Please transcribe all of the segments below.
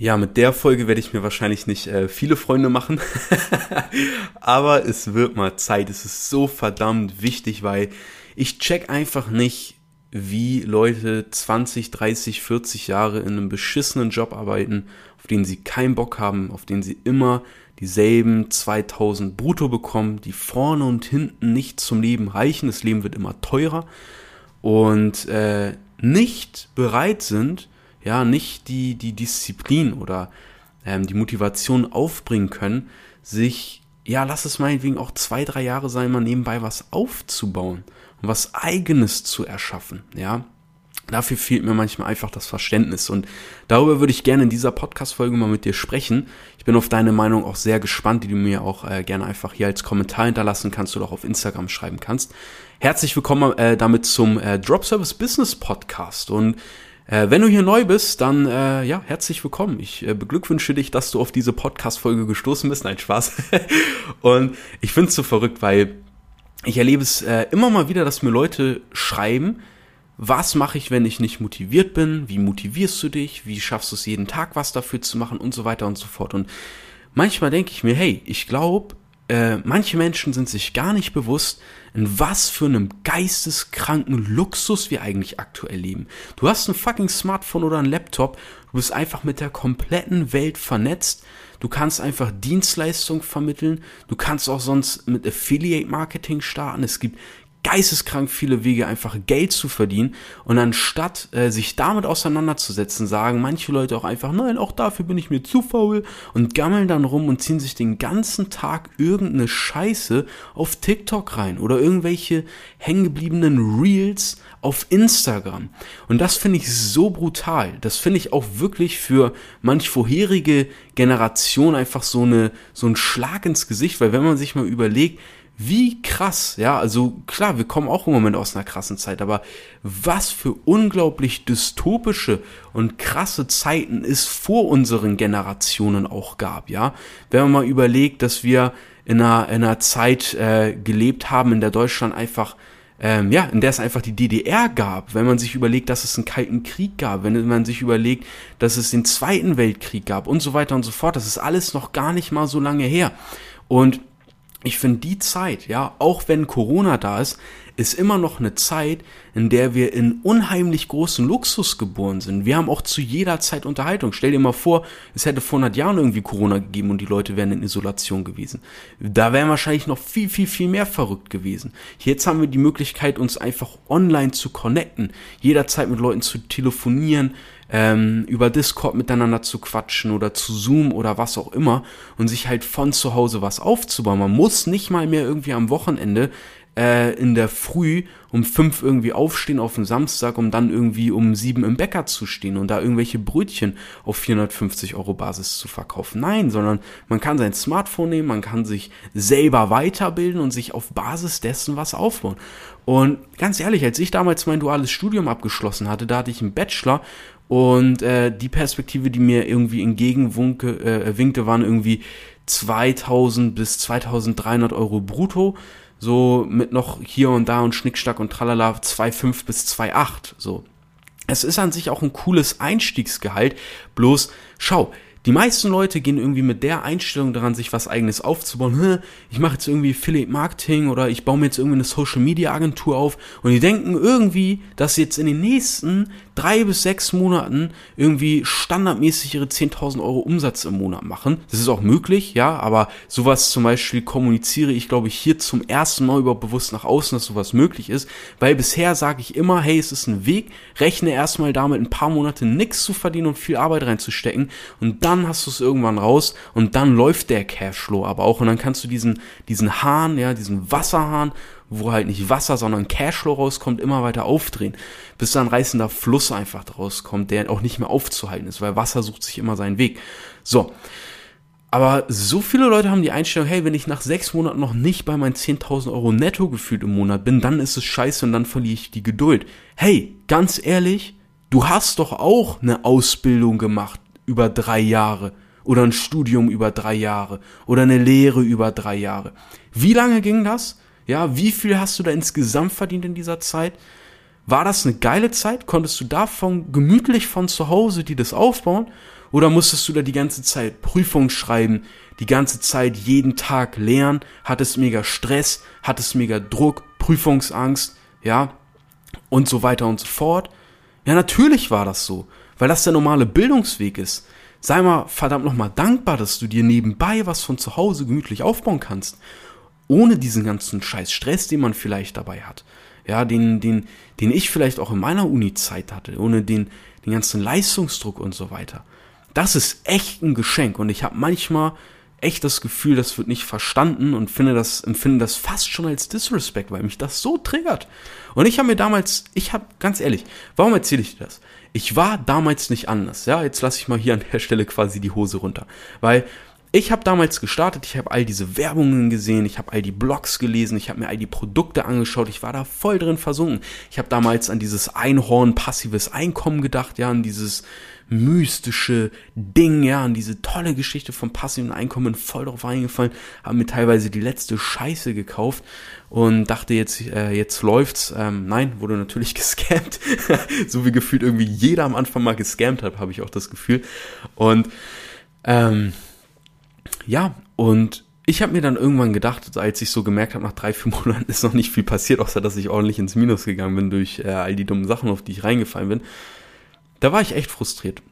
Ja, mit der Folge werde ich mir wahrscheinlich nicht äh, viele Freunde machen, aber es wird mal Zeit. Es ist so verdammt wichtig, weil ich check einfach nicht, wie Leute 20, 30, 40 Jahre in einem beschissenen Job arbeiten, auf den sie keinen Bock haben, auf den sie immer dieselben 2000 brutto bekommen, die vorne und hinten nicht zum Leben reichen. Das Leben wird immer teurer und äh, nicht bereit sind, ja, nicht die, die Disziplin oder ähm, die Motivation aufbringen können, sich, ja, lass es meinetwegen auch zwei, drei Jahre sein, mal nebenbei was aufzubauen und was eigenes zu erschaffen, ja. Dafür fehlt mir manchmal einfach das Verständnis und darüber würde ich gerne in dieser Podcast-Folge mal mit dir sprechen. Ich bin auf deine Meinung auch sehr gespannt, die du mir auch äh, gerne einfach hier als Kommentar hinterlassen kannst oder auch auf Instagram schreiben kannst. Herzlich willkommen äh, damit zum äh, Drop Service Business Podcast und äh, wenn du hier neu bist, dann äh, ja, herzlich willkommen. Ich äh, beglückwünsche dich, dass du auf diese Podcast-Folge gestoßen bist. Nein, Spaß. und ich finde es so verrückt, weil ich erlebe es äh, immer mal wieder, dass mir Leute schreiben, was mache ich, wenn ich nicht motiviert bin? Wie motivierst du dich? Wie schaffst du es jeden Tag, was dafür zu machen und so weiter und so fort. Und manchmal denke ich mir, hey, ich glaube, äh, manche Menschen sind sich gar nicht bewusst, in was für einem geisteskranken Luxus wir eigentlich aktuell leben. Du hast ein fucking Smartphone oder ein Laptop, du bist einfach mit der kompletten Welt vernetzt, du kannst einfach Dienstleistungen vermitteln, du kannst auch sonst mit Affiliate Marketing starten, es gibt geisteskrank viele Wege, einfach Geld zu verdienen. Und anstatt äh, sich damit auseinanderzusetzen, sagen manche Leute auch einfach, nein, auch dafür bin ich mir zu faul und gammeln dann rum und ziehen sich den ganzen Tag irgendeine Scheiße auf TikTok rein oder irgendwelche hängengebliebenen Reels auf Instagram. Und das finde ich so brutal. Das finde ich auch wirklich für manch vorherige Generation einfach so eine, so ein Schlag ins Gesicht, weil wenn man sich mal überlegt, wie krass, ja, also klar, wir kommen auch im Moment aus einer krassen Zeit, aber was für unglaublich dystopische und krasse Zeiten es vor unseren Generationen auch gab, ja. Wenn man mal überlegt, dass wir in einer, in einer Zeit äh, gelebt haben, in der Deutschland einfach ähm, ja, in der es einfach die DDR gab, wenn man sich überlegt, dass es einen Kalten Krieg gab, wenn man sich überlegt, dass es den Zweiten Weltkrieg gab und so weiter und so fort, das ist alles noch gar nicht mal so lange her. Und ich finde die Zeit, ja, auch wenn Corona da ist, ist immer noch eine Zeit, in der wir in unheimlich großen Luxus geboren sind. Wir haben auch zu jeder Zeit Unterhaltung. Stell dir mal vor, es hätte vor 100 Jahren irgendwie Corona gegeben und die Leute wären in Isolation gewesen. Da wären wahrscheinlich noch viel, viel, viel mehr verrückt gewesen. Jetzt haben wir die Möglichkeit, uns einfach online zu connecten, jederzeit mit Leuten zu telefonieren, ähm, über Discord miteinander zu quatschen oder zu Zoom oder was auch immer und sich halt von zu Hause was aufzubauen. Man muss nicht mal mehr irgendwie am Wochenende äh, in der Früh um fünf irgendwie aufstehen auf den Samstag, um dann irgendwie um sieben im Bäcker zu stehen und da irgendwelche Brötchen auf 450 Euro Basis zu verkaufen. Nein, sondern man kann sein Smartphone nehmen, man kann sich selber weiterbilden und sich auf Basis dessen was aufbauen. Und ganz ehrlich, als ich damals mein duales Studium abgeschlossen hatte, da hatte ich einen Bachelor und äh, die Perspektive, die mir irgendwie entgegenwinkte, äh, winkte, waren irgendwie 2000 bis 2300 Euro brutto. So mit noch hier und da und Schnickstack und tralala 2,5 bis 2,8. So. Es ist an sich auch ein cooles Einstiegsgehalt. Bloß, schau, die meisten Leute gehen irgendwie mit der Einstellung daran, sich was eigenes aufzubauen. Ich mache jetzt irgendwie Affiliate Marketing oder ich baue mir jetzt irgendwie eine Social Media Agentur auf und die denken irgendwie, dass sie jetzt in den nächsten drei bis sechs Monaten irgendwie standardmäßig ihre 10.000 Euro Umsatz im Monat machen. Das ist auch möglich, ja, aber sowas zum Beispiel kommuniziere ich, glaube ich, hier zum ersten Mal überhaupt bewusst nach außen, dass sowas möglich ist, weil bisher sage ich immer, hey, es ist ein Weg, rechne erstmal damit, ein paar Monate nichts zu verdienen und viel Arbeit reinzustecken und dann hast du es irgendwann raus und dann läuft der Cashflow aber auch und dann kannst du diesen, diesen Hahn, ja, diesen Wasserhahn wo halt nicht Wasser, sondern Cashflow rauskommt, immer weiter aufdrehen, bis dann reißender Fluss einfach rauskommt, der auch nicht mehr aufzuhalten ist, weil Wasser sucht sich immer seinen Weg. So. Aber so viele Leute haben die Einstellung, hey, wenn ich nach sechs Monaten noch nicht bei meinen 10.000 Euro netto gefühlt im Monat bin, dann ist es scheiße und dann verliere ich die Geduld. Hey, ganz ehrlich, du hast doch auch eine Ausbildung gemacht über drei Jahre oder ein Studium über drei Jahre oder eine Lehre über drei Jahre. Wie lange ging das? Ja, wie viel hast du da insgesamt verdient in dieser Zeit? War das eine geile Zeit? Konntest du davon gemütlich von zu Hause die das aufbauen? Oder musstest du da die ganze Zeit Prüfung schreiben, die ganze Zeit jeden Tag lernen, hattest mega Stress, hattest mega Druck, Prüfungsangst, ja, und so weiter und so fort. Ja, natürlich war das so, weil das der normale Bildungsweg ist. Sei mal verdammt nochmal dankbar, dass du dir nebenbei was von zu Hause gemütlich aufbauen kannst. Ohne diesen ganzen scheiß Stress, den man vielleicht dabei hat. Ja, den, den, den ich vielleicht auch in meiner Uni-Zeit hatte, ohne den, den ganzen Leistungsdruck und so weiter. Das ist echt ein Geschenk und ich habe manchmal echt das Gefühl, das wird nicht verstanden und finde das, empfinde das fast schon als Disrespect, weil mich das so triggert. Und ich habe mir damals, ich habe, ganz ehrlich, warum erzähle ich dir das? Ich war damals nicht anders, ja, jetzt lasse ich mal hier an der Stelle quasi die Hose runter, weil ich habe damals gestartet, ich habe all diese Werbungen gesehen, ich habe all die Blogs gelesen, ich habe mir all die Produkte angeschaut, ich war da voll drin versunken. Ich habe damals an dieses Einhorn passives Einkommen gedacht, ja, an dieses mystische Ding, ja, an diese tolle Geschichte vom passiven Einkommen voll drauf eingefallen, habe mir teilweise die letzte Scheiße gekauft und dachte jetzt, äh, jetzt läuft's. Ähm, nein, wurde natürlich gescammt, so wie gefühlt irgendwie jeder am Anfang mal gescammt hat, habe ich auch das Gefühl. Und ähm, ja, und ich habe mir dann irgendwann gedacht, als ich so gemerkt habe, nach drei, vier Monaten ist noch nicht viel passiert, außer dass ich ordentlich ins Minus gegangen bin durch äh, all die dummen Sachen, auf die ich reingefallen bin. Da war ich echt frustriert.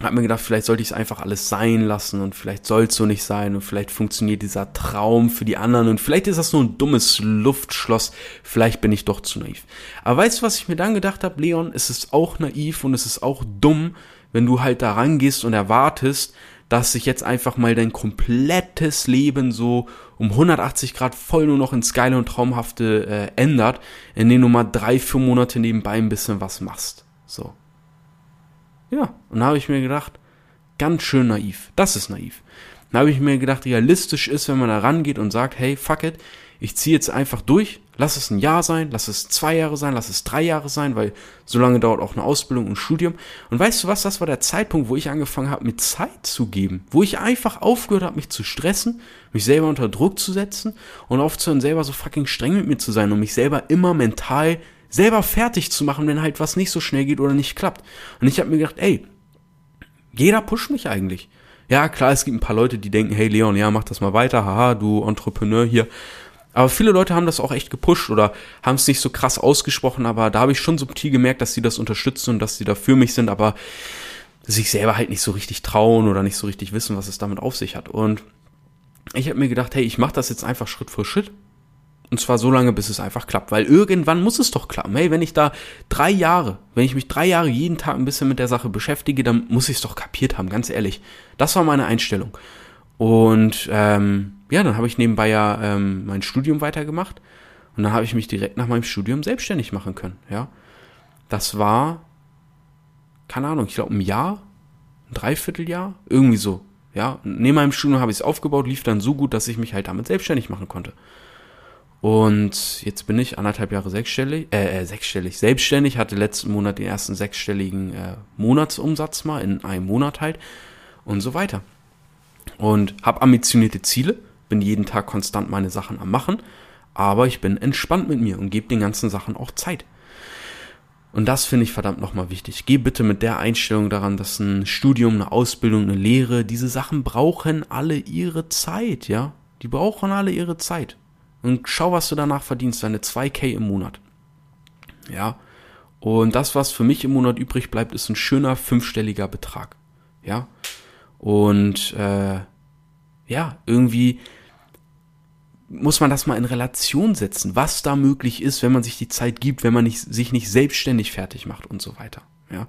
Hab mir gedacht, vielleicht sollte ich es einfach alles sein lassen und vielleicht soll es so nicht sein und vielleicht funktioniert dieser Traum für die anderen und vielleicht ist das nur ein dummes Luftschloss, vielleicht bin ich doch zu naiv. Aber weißt du, was ich mir dann gedacht habe, Leon, es ist auch naiv und es ist auch dumm, wenn du halt da rangehst und erwartest, dass sich jetzt einfach mal dein komplettes Leben so um 180 Grad voll nur noch ins geile und traumhafte äh, ändert, indem du mal drei, vier Monate nebenbei ein bisschen was machst. So. Ja, und da habe ich mir gedacht, ganz schön naiv. Das ist naiv. Da habe ich mir gedacht, realistisch ist, wenn man da rangeht und sagt, hey, fuck it, ich ziehe jetzt einfach durch, lass es ein Jahr sein, lass es zwei Jahre sein, lass es drei Jahre sein, weil so lange dauert auch eine Ausbildung und Studium. Und weißt du was, das war der Zeitpunkt, wo ich angefangen habe, mir Zeit zu geben, wo ich einfach aufgehört habe, mich zu stressen, mich selber unter Druck zu setzen und aufzuhören, selber so fucking streng mit mir zu sein und mich selber immer mental selber fertig zu machen, wenn halt was nicht so schnell geht oder nicht klappt. Und ich habe mir gedacht, ey, jeder pusht mich eigentlich. Ja, klar, es gibt ein paar Leute, die denken, hey Leon, ja, mach das mal weiter, haha, du Entrepreneur hier. Aber viele Leute haben das auch echt gepusht oder haben es nicht so krass ausgesprochen, aber da habe ich schon subtil gemerkt, dass sie das unterstützen und dass sie da für mich sind, aber sich selber halt nicht so richtig trauen oder nicht so richtig wissen, was es damit auf sich hat. Und ich habe mir gedacht, hey, ich mache das jetzt einfach Schritt für Schritt. Und zwar so lange, bis es einfach klappt. Weil irgendwann muss es doch klappen. Hey, wenn ich da drei Jahre, wenn ich mich drei Jahre jeden Tag ein bisschen mit der Sache beschäftige, dann muss ich es doch kapiert haben, ganz ehrlich. Das war meine Einstellung. Und ähm, ja, dann habe ich nebenbei ja ähm, mein Studium weitergemacht und dann habe ich mich direkt nach meinem Studium selbstständig machen können. Ja, das war keine Ahnung, ich glaube ein Jahr, ein Dreivierteljahr, irgendwie so. Ja, neben meinem Studium habe ich es aufgebaut, lief dann so gut, dass ich mich halt damit selbstständig machen konnte. Und jetzt bin ich anderthalb Jahre sechsstellig, äh, äh, sechsstellig, selbstständig, hatte letzten Monat den ersten sechsstelligen äh, Monatsumsatz mal in einem Monat halt und so weiter. Und habe ambitionierte Ziele, bin jeden Tag konstant meine Sachen am machen, aber ich bin entspannt mit mir und gebe den ganzen Sachen auch Zeit. Und das finde ich verdammt nochmal wichtig. Geh bitte mit der Einstellung daran, dass ein Studium, eine Ausbildung, eine Lehre, diese Sachen brauchen alle ihre Zeit, ja? Die brauchen alle ihre Zeit. Und schau, was du danach verdienst, deine 2K im Monat. Ja? Und das, was für mich im Monat übrig bleibt, ist ein schöner fünfstelliger Betrag. Ja? Und äh, ja, irgendwie muss man das mal in Relation setzen, was da möglich ist, wenn man sich die Zeit gibt, wenn man nicht, sich nicht selbstständig fertig macht und so weiter. Ja,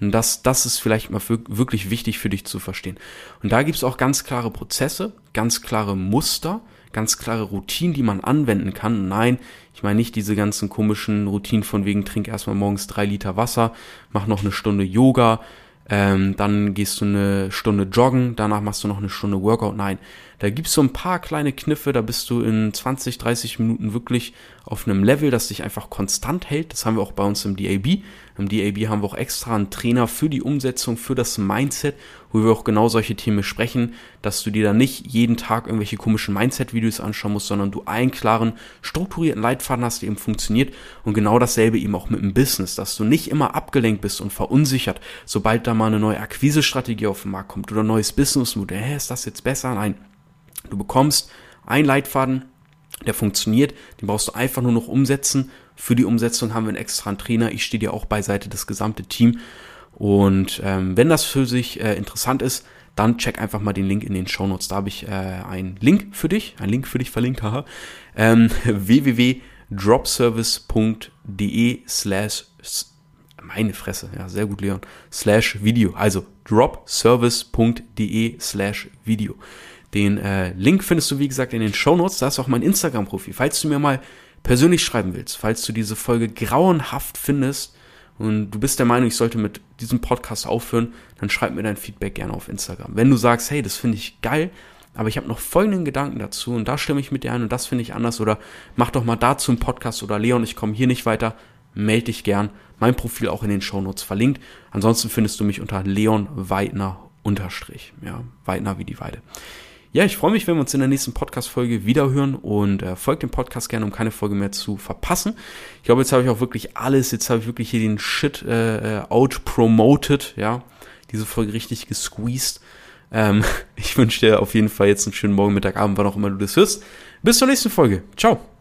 und das, das ist vielleicht mal für, wirklich wichtig für dich zu verstehen. Und da gibt's auch ganz klare Prozesse, ganz klare Muster, ganz klare Routinen, die man anwenden kann. Nein, ich meine nicht diese ganzen komischen Routinen von wegen trink erstmal morgens drei Liter Wasser, mach noch eine Stunde Yoga, ähm, dann gehst du eine Stunde joggen, danach machst du noch eine Stunde Workout. Nein, Da gibt's so ein paar kleine Kniffe, da bist du in 20, 30 Minuten wirklich auf einem Level, das dich einfach konstant hält. Das haben wir auch bei uns im DAB. Im DAB haben wir auch extra einen Trainer für die Umsetzung, für das Mindset, wo wir auch genau solche Themen besprechen, dass du dir da nicht jeden Tag irgendwelche komischen Mindset-Videos anschauen musst, sondern du einen klaren, strukturierten Leitfaden hast, der eben funktioniert. Und genau dasselbe eben auch mit dem Business, dass du nicht immer abgelenkt bist und verunsichert, sobald da mal eine neue Akquisestrategie auf den Markt kommt oder ein neues Businessmodell. Hä, ist das jetzt besser? Nein. Du bekommst einen Leitfaden, der funktioniert, den brauchst du einfach nur noch umsetzen. Für die Umsetzung haben wir einen extra Trainer. Ich stehe dir auch beiseite, das gesamte Team. Und ähm, wenn das für sich äh, interessant ist, dann check einfach mal den Link in den Show Notes. Da habe ich äh, einen Link für dich, einen Link für dich verlinkt, haha. Ähm, www.dropservice.de slash meine Fresse, ja, sehr gut, Leon, slash Video. Also dropservice.de slash Video. Den äh, Link findest du, wie gesagt, in den Show Notes. Da ist auch mein Instagram-Profil. Falls du mir mal persönlich schreiben willst, falls du diese Folge grauenhaft findest und du bist der Meinung, ich sollte mit diesem Podcast aufhören, dann schreib mir dein Feedback gerne auf Instagram. Wenn du sagst, hey, das finde ich geil, aber ich habe noch folgenden Gedanken dazu und da stimme ich mit dir ein und das finde ich anders oder mach doch mal dazu einen Podcast oder Leon, ich komme hier nicht weiter, melde dich gern. Mein Profil auch in den Show Notes verlinkt. Ansonsten findest du mich unter Leon Weidner unterstrich. Ja, Weidner wie die Weide. Ja, ich freue mich, wenn wir uns in der nächsten Podcast-Folge wiederhören und äh, folgt dem Podcast gerne, um keine Folge mehr zu verpassen. Ich glaube, jetzt habe ich auch wirklich alles, jetzt habe ich wirklich hier den Shit äh, äh out-promoted, ja, diese Folge richtig gesqueezed. Ähm, ich wünsche dir auf jeden Fall jetzt einen schönen Morgen, Mittag, Abend, wann auch immer du das hörst. Bis zur nächsten Folge. Ciao.